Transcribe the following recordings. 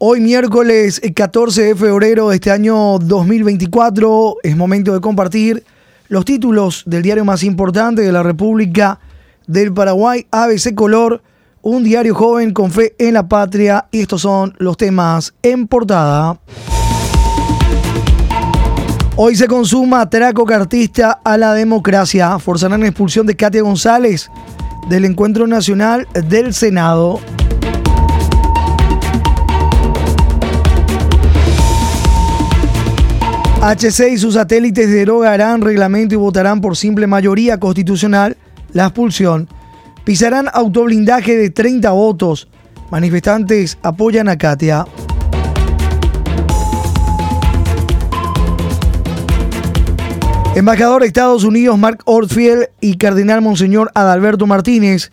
Hoy miércoles 14 de febrero de este año 2024 es momento de compartir los títulos del diario más importante de la República del Paraguay, ABC Color, un diario joven con fe en la patria y estos son los temas en portada. Hoy se consuma atraco cartista a la democracia. Forzarán la expulsión de Katia González del Encuentro Nacional del Senado. HC y sus satélites derogarán reglamento y votarán por simple mayoría constitucional la expulsión. Pisarán autoblindaje de 30 votos. Manifestantes apoyan a Katia. Embajador de Estados Unidos Mark Ortfield y Cardenal Monseñor Adalberto Martínez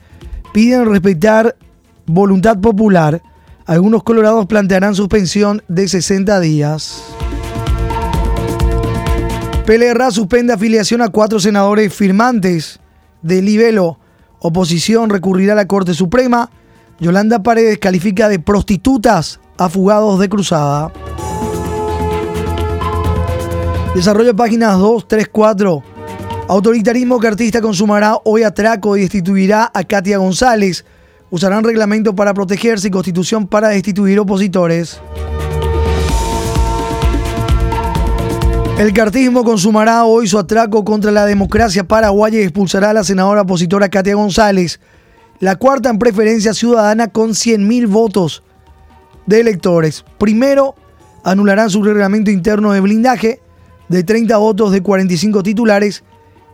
piden respetar voluntad popular. Algunos colorados plantearán suspensión de 60 días. PLR suspende afiliación a cuatro senadores firmantes de Libelo. Oposición recurrirá a la Corte Suprema. Yolanda Paredes califica de prostitutas a fugados de cruzada. Desarrollo páginas 2, 3, 4. Autoritarismo cartista consumará hoy atraco y destituirá a Katia González. Usarán reglamento para protegerse y constitución para destituir opositores. El cartismo consumará hoy su atraco contra la democracia paraguaya y expulsará a la senadora opositora Katia González, la cuarta en preferencia ciudadana con 100.000 votos de electores. Primero, anularán su reglamento interno de blindaje de 30 votos de 45 titulares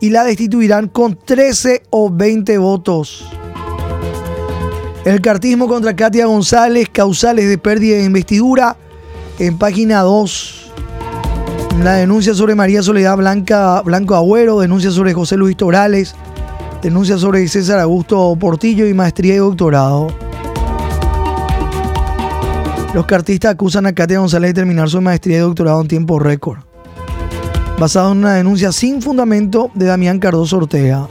y la destituirán con 13 o 20 votos. El cartismo contra Katia González, causales de pérdida de investidura, en página 2. La denuncia sobre María Soledad Blanco Agüero, denuncia sobre José Luis Torales, denuncia sobre César Augusto Portillo y maestría y doctorado. Los cartistas acusan a Katia González de terminar su maestría y doctorado en tiempo récord basado en una denuncia sin fundamento de Damián Cardoso Ortega.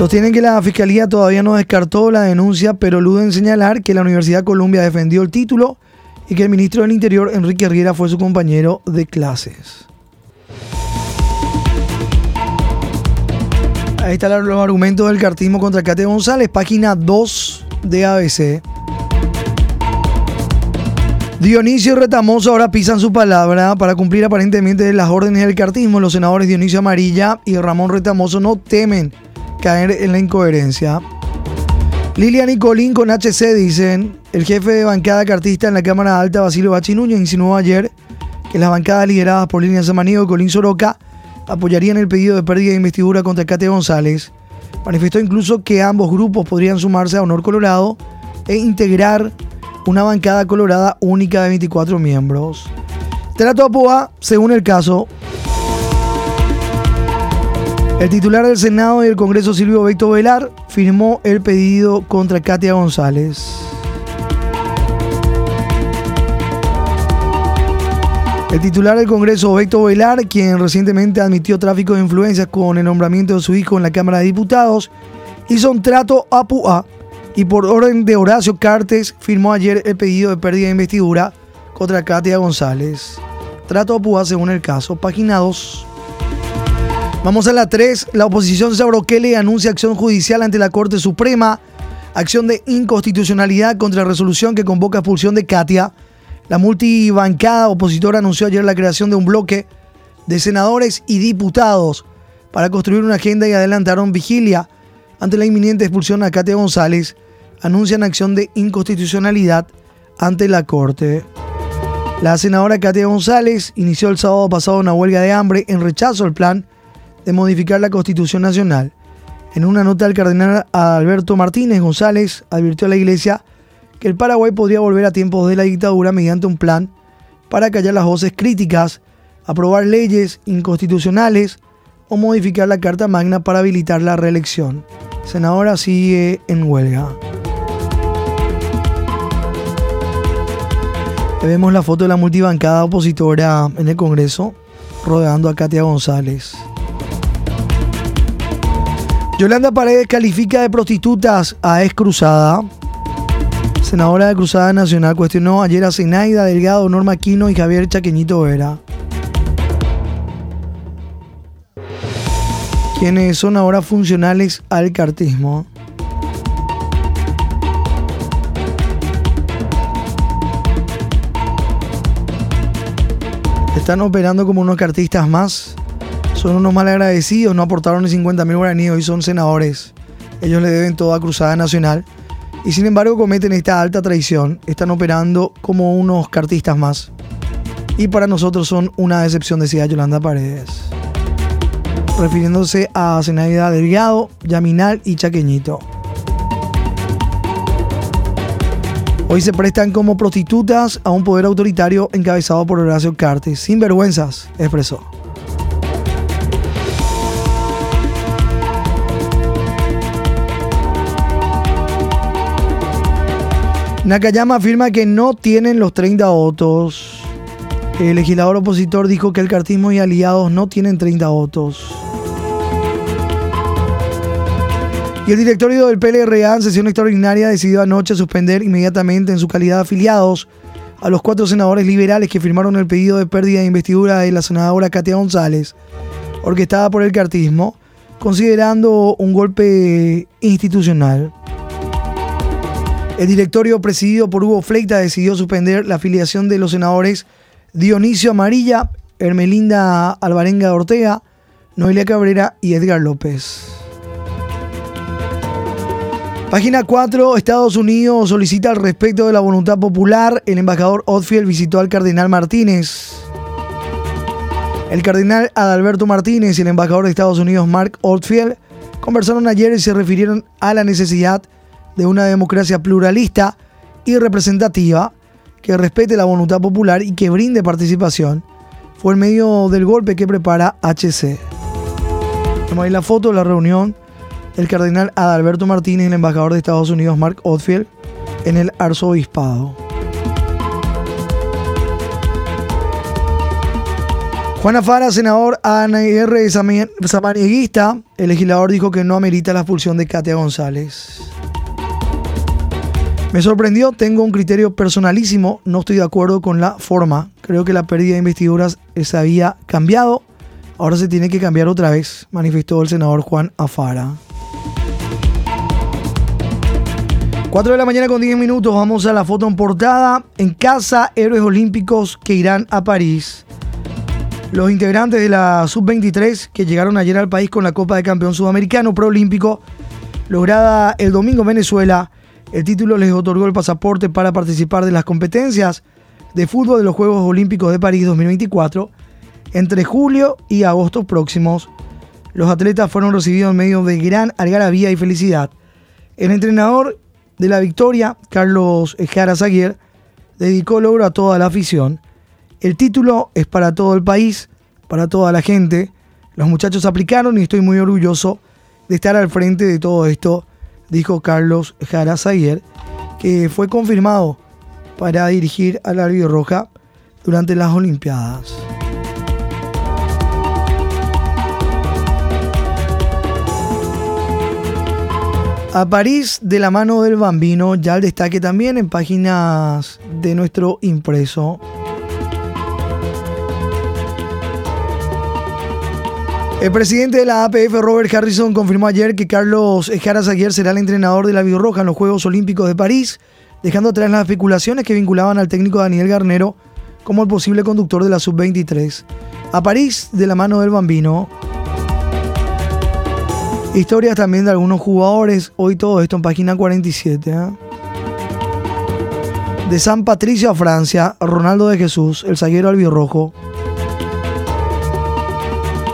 Sostienen que la Fiscalía todavía no descartó la denuncia, pero en señalar que la Universidad Columbia defendió el título y que el ministro del Interior, Enrique Riera, fue su compañero de clases. Ahí están los argumentos del cartismo contra Cate González, página 2 de ABC. Dionisio y Retamoso ahora pisan su palabra para cumplir aparentemente las órdenes del cartismo. Los senadores Dionisio Amarilla y Ramón Retamoso no temen caer en la incoherencia. Lilian y Colín con HC dicen, el jefe de bancada cartista en la Cámara Alta, Basilio Bachinuño, insinuó ayer que las bancadas lideradas por Lilian Samaniego y Colín Soroca apoyarían el pedido de pérdida de investidura contra Cate González. Manifestó incluso que ambos grupos podrían sumarse a Honor Colorado e integrar una bancada colorada única de 24 miembros. Trato a según el caso. El titular del Senado y del Congreso, Silvio Beto Velar, firmó el pedido contra Katia González. El titular del Congreso, Beto Velar, quien recientemente admitió tráfico de influencias con el nombramiento de su hijo en la Cámara de Diputados, hizo un trato a PUA y por orden de Horacio Cartes firmó ayer el pedido de pérdida de investidura contra Katia González. Trato de Púa según el caso. Página 2. Vamos a la 3. La oposición Sabroquele anuncia acción judicial ante la Corte Suprema. Acción de inconstitucionalidad contra resolución que convoca expulsión de Katia. La multibancada opositora anunció ayer la creación de un bloque de senadores y diputados para construir una agenda y adelantaron vigilia ante la inminente expulsión a Katia González, anuncian acción de inconstitucionalidad ante la Corte. La senadora Katia González inició el sábado pasado una huelga de hambre en rechazo al plan de modificar la Constitución Nacional. En una nota el cardenal Alberto Martínez González advirtió a la Iglesia que el Paraguay podría volver a tiempos de la dictadura mediante un plan para callar las voces críticas, aprobar leyes inconstitucionales o modificar la Carta Magna para habilitar la reelección senadora sigue en huelga. Vemos la foto de la multibancada opositora en el Congreso rodeando a Katia González. Yolanda Paredes califica de prostitutas a ex cruzada. Senadora de Cruzada Nacional cuestionó ayer a Zenaida Delgado, Norma Quino y Javier Chaqueñito Vera. Quienes son ahora funcionales al cartismo. Están operando como unos cartistas más son unos mal agradecidos, no aportaron ni 50 mil guaraníes, hoy son senadores. Ellos le deben todo a Cruzada Nacional y sin embargo cometen esta alta traición. Están operando como unos cartistas más. Y para nosotros son una decepción, decía Yolanda Paredes. Refiriéndose a Zenaida Delgado, Yaminal y Chaqueñito. Hoy se prestan como prostitutas a un poder autoritario encabezado por Horacio Cartes. Sin vergüenzas, expresó. Nakayama afirma que no tienen los 30 votos. El legislador opositor dijo que el cartismo y aliados no tienen 30 votos. Y el directorio del PLRA en sesión extraordinaria decidió anoche suspender inmediatamente en su calidad de afiliados a los cuatro senadores liberales que firmaron el pedido de pérdida de investidura de la senadora Katia González, orquestada por el cartismo, considerando un golpe institucional. El directorio presidido por Hugo Fleita decidió suspender la afiliación de los senadores Dionisio Amarilla, Hermelinda Alvarenga Ortega, Noelia Cabrera y Edgar López. Página 4. Estados Unidos solicita al respecto de la voluntad popular. El embajador Otfield visitó al cardenal Martínez. El cardenal Adalberto Martínez y el embajador de Estados Unidos Mark Otfield conversaron ayer y se refirieron a la necesidad de de una democracia pluralista y representativa que respete la voluntad popular y que brinde participación, fue el medio del golpe que prepara HC. Tenemos ahí la foto de la reunión del cardenal Adalberto Martínez y el embajador de Estados Unidos Mark Oldfield en el arzobispado. Juana Fara, senador ANR samarieguista, el legislador dijo que no amerita la expulsión de Katia González. Me sorprendió, tengo un criterio personalísimo, no estoy de acuerdo con la forma. Creo que la pérdida de investiduras se había cambiado, ahora se tiene que cambiar otra vez, manifestó el senador Juan Afara. 4 de la mañana con 10 minutos, vamos a la foto en portada. En casa, héroes olímpicos que irán a París. Los integrantes de la Sub-23 que llegaron ayer al país con la Copa de Campeón Sudamericano Proolímpico, lograda el domingo en Venezuela, el título les otorgó el pasaporte para participar de las competencias de fútbol de los Juegos Olímpicos de París 2024 entre julio y agosto próximos. Los atletas fueron recibidos en medio de gran algarabía y felicidad. El entrenador de la victoria, Carlos Jara Zaguer, dedicó el logro a toda la afición. El título es para todo el país, para toda la gente. Los muchachos aplicaron y estoy muy orgulloso de estar al frente de todo esto dijo Carlos Jara que fue confirmado para dirigir a la Roja durante las Olimpiadas. A París de la mano del bambino, ya el destaque también en páginas de nuestro impreso. El presidente de la APF, Robert Harrison, confirmó ayer que Carlos Jara será el entrenador de la Roja en los Juegos Olímpicos de París, dejando atrás las especulaciones que vinculaban al técnico Daniel Garnero como el posible conductor de la Sub-23. A París, de la mano del bambino. Historias también de algunos jugadores. Hoy todo esto en página 47. ¿eh? De San Patricio a Francia, Ronaldo de Jesús, el zaguero albirrojo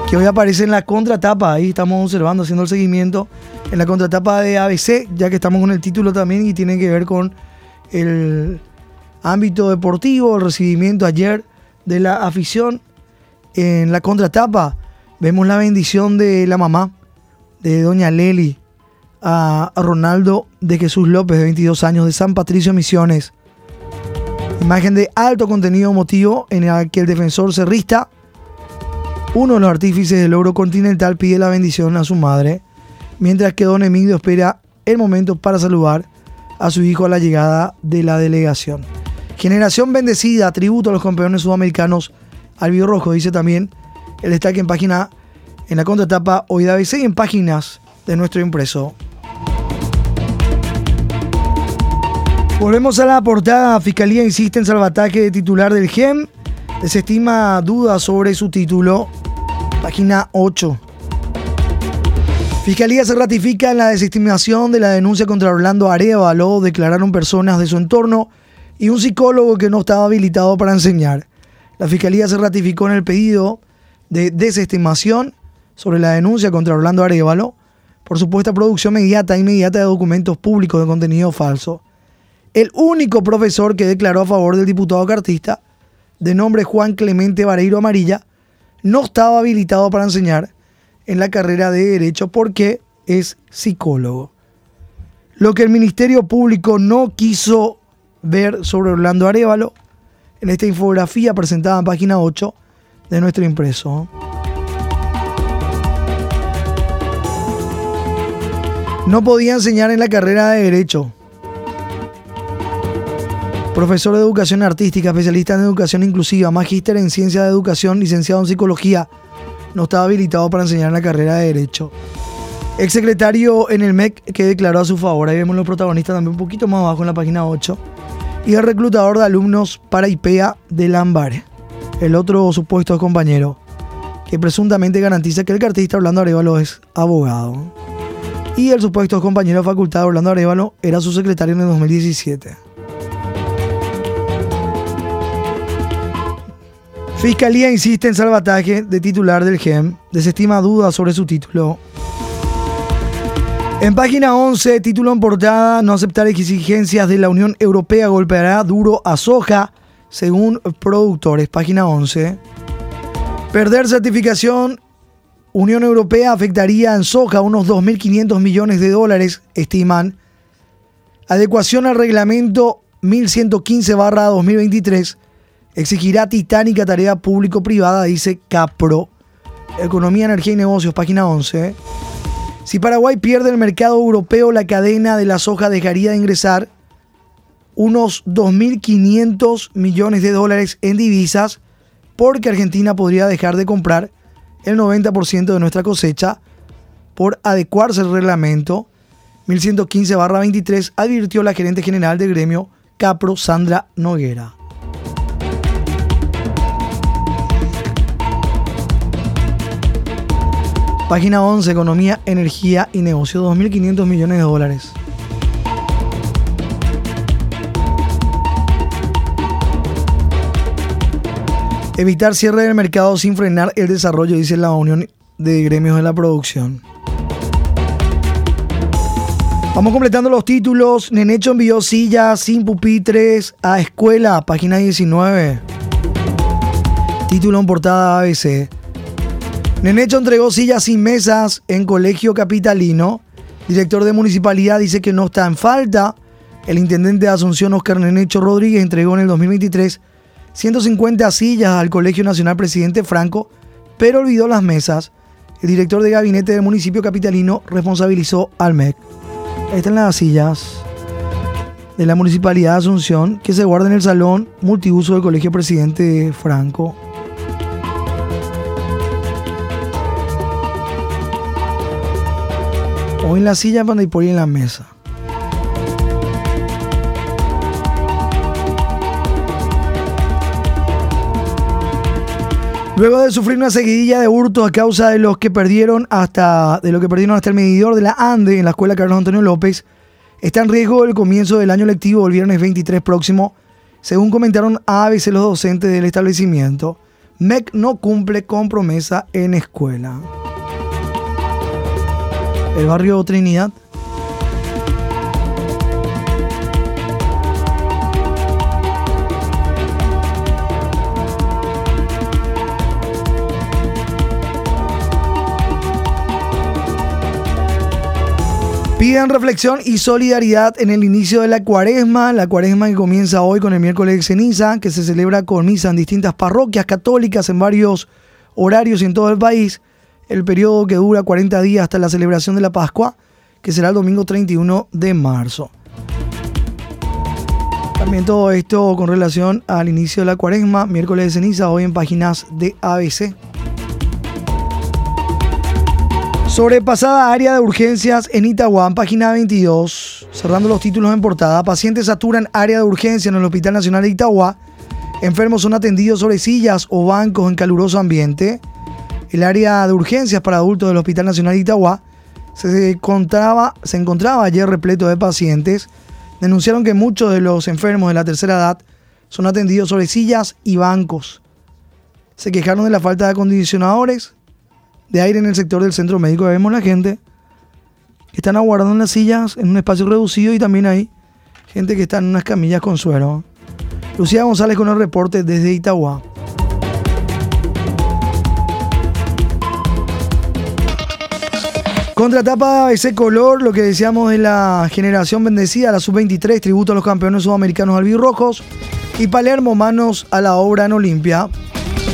que hoy aparece en la contratapa. Ahí estamos observando, haciendo el seguimiento en la contratapa de ABC, ya que estamos con el título también y tiene que ver con el ámbito deportivo, el recibimiento ayer de la afición. En la contratapa vemos la bendición de la mamá de doña Leli a Ronaldo de Jesús López, de 22 años, de San Patricio Misiones. Imagen de alto contenido emotivo en el que el defensor cerrista uno de los artífices del logro continental pide la bendición a su madre mientras que don Emilio espera el momento para saludar a su hijo a la llegada de la delegación. Generación bendecida, tributo a los campeones sudamericanos al rojo, dice también el destaque en página, en la contratapa hoy de y en páginas de nuestro impreso. Volvemos a la portada. Fiscalía insiste en salvataje de titular del GEM. Desestima dudas sobre su título. Página 8. Fiscalía se ratifica en la desestimación de la denuncia contra Orlando Arevalo. Declararon personas de su entorno y un psicólogo que no estaba habilitado para enseñar. La Fiscalía se ratificó en el pedido de desestimación sobre la denuncia contra Orlando Arevalo por supuesta producción inmediata e inmediata de documentos públicos de contenido falso. El único profesor que declaró a favor del diputado cartista, de nombre Juan Clemente Vareiro Amarilla, no estaba habilitado para enseñar en la carrera de Derecho porque es psicólogo. Lo que el Ministerio Público no quiso ver sobre Orlando Arevalo en esta infografía presentada en página 8 de nuestro impreso. No podía enseñar en la carrera de Derecho. Profesor de Educación Artística, especialista en Educación Inclusiva, magíster en Ciencia de Educación, licenciado en Psicología, no estaba habilitado para enseñar en la carrera de Derecho. Exsecretario en el MEC que declaró a su favor. Ahí vemos los protagonistas también un poquito más abajo en la página 8. Y el reclutador de alumnos para IPEA de Lambar, el otro supuesto compañero, que presuntamente garantiza que el cartista Orlando Arevalo es abogado y el supuesto compañero de facultad Orlando Arevalo era su secretario en el 2017. Fiscalía insiste en salvataje de titular del GEM, desestima dudas sobre su título. En página 11, título en portada, no aceptar exigencias de la Unión Europea golpeará duro a soja, según productores. Página 11. Perder certificación Unión Europea afectaría en soja unos 2.500 millones de dólares, estiman. Adecuación al reglamento 1115-2023 exigirá titánica tarea público-privada, dice Capro. Economía, Energía y Negocios, página 11. Si Paraguay pierde el mercado europeo, la cadena de la soja dejaría de ingresar unos 2.500 millones de dólares en divisas porque Argentina podría dejar de comprar el 90% de nuestra cosecha por adecuarse al reglamento 1115-23, advirtió la gerente general del gremio Capro, Sandra Noguera. Página 11, Economía, Energía y Negocio, 2.500 millones de dólares. Evitar cierre del mercado sin frenar el desarrollo, dice la Unión de Gremios de la Producción. Vamos completando los títulos. Nenecho envió sillas sin pupitres a escuela, página 19. Título en portada ABC. Nenecho entregó sillas sin mesas en colegio capitalino. Director de municipalidad dice que no está en falta. El intendente de Asunción, Oscar Nenecho Rodríguez, entregó en el 2023 150 sillas al Colegio Nacional Presidente Franco, pero olvidó las mesas. El director de gabinete del municipio capitalino responsabilizó al MEC. Están las sillas de la Municipalidad de Asunción que se guardan en el salón multiuso del Colegio Presidente Franco. O en la silla cuando hay por ahí en la mesa. Luego de sufrir una seguidilla de hurtos a causa de los que perdieron hasta de lo que perdieron hasta el medidor de la ANDE en la escuela Carlos Antonio López, está en riesgo el comienzo del año lectivo el viernes 23 próximo, según comentaron a ABC los docentes del establecimiento. MEC no cumple con promesa en escuela. El barrio Trinidad Piden reflexión y solidaridad en el inicio de la cuaresma, la cuaresma que comienza hoy con el miércoles de ceniza, que se celebra con misa en distintas parroquias católicas en varios horarios y en todo el país. El periodo que dura 40 días hasta la celebración de la Pascua, que será el domingo 31 de marzo. También todo esto con relación al inicio de la cuaresma, miércoles de ceniza, hoy en páginas de ABC. Sobrepasada área de urgencias en Itagua, página 22. Cerrando los títulos en portada. Pacientes saturan área de urgencia en el Hospital Nacional de Itagua. Enfermos son atendidos sobre sillas o bancos en caluroso ambiente. El área de urgencias para adultos del Hospital Nacional de Itagua se encontraba, ayer repleto de pacientes. Denunciaron que muchos de los enfermos de la tercera edad son atendidos sobre sillas y bancos. Se quejaron de la falta de acondicionadores de aire en el sector del centro médico. Vemos la gente que están aguardando en las sillas en un espacio reducido y también hay gente que está en unas camillas con suero. Lucía González con el reporte desde Itagua. Contratapa ese color, lo que decíamos de la generación bendecida, la sub-23, tributo a los campeones sudamericanos albirrojos. Y Palermo, manos a la obra en Olimpia.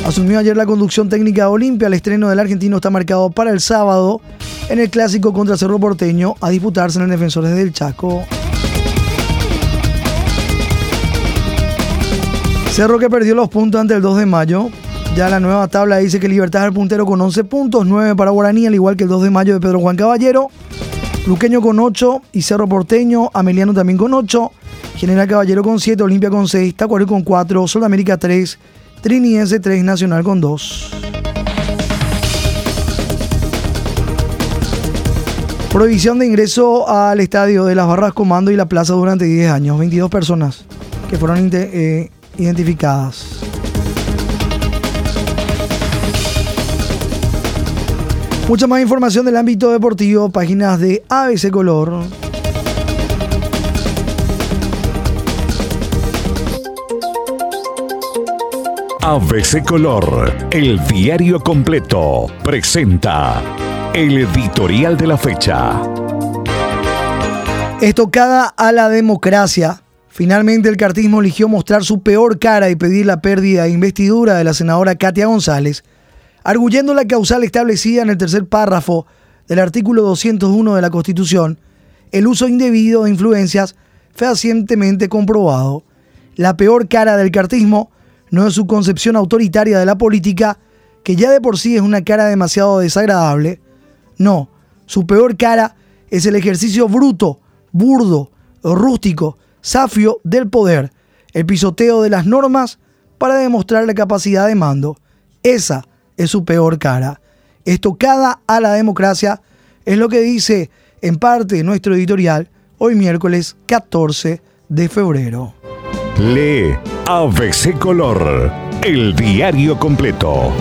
Asumió ayer la conducción técnica de Olimpia. El estreno del argentino está marcado para el sábado en el clásico contra Cerro Porteño a disputarse en el Defensores del Chaco. Cerro que perdió los puntos ante el 2 de mayo. Ya la nueva tabla dice que Libertad es el puntero con 11 puntos, 9 para Guaraní, al igual que el 2 de mayo de Pedro Juan Caballero. Luqueño con 8 y Cerro Porteño, Ameliano también con 8. General Caballero con 7, Olimpia con 6, Tacuario con 4, Sol América 3, Triniense 3, Nacional con 2. Prohibición de ingreso al estadio de las Barras Comando y la Plaza durante 10 años. 22 personas que fueron eh, identificadas. Mucha más información del ámbito deportivo, páginas de ABC Color. ABC Color, el diario completo, presenta el editorial de la fecha. Estocada a la democracia. Finalmente el cartismo eligió mostrar su peor cara y pedir la pérdida de investidura de la senadora Katia González, arguyendo la causal establecida en el tercer párrafo del artículo 201 de la Constitución, el uso indebido de influencias fehacientemente comprobado. La peor cara del cartismo no es su concepción autoritaria de la política, que ya de por sí es una cara demasiado desagradable. No, su peor cara es el ejercicio bruto, burdo, rústico, safio del poder, el pisoteo de las normas para demostrar la capacidad de mando. Esa es su peor cara. Estocada a la democracia es lo que dice en parte nuestro editorial hoy miércoles 14 de febrero. Lee ABC Color, el diario completo.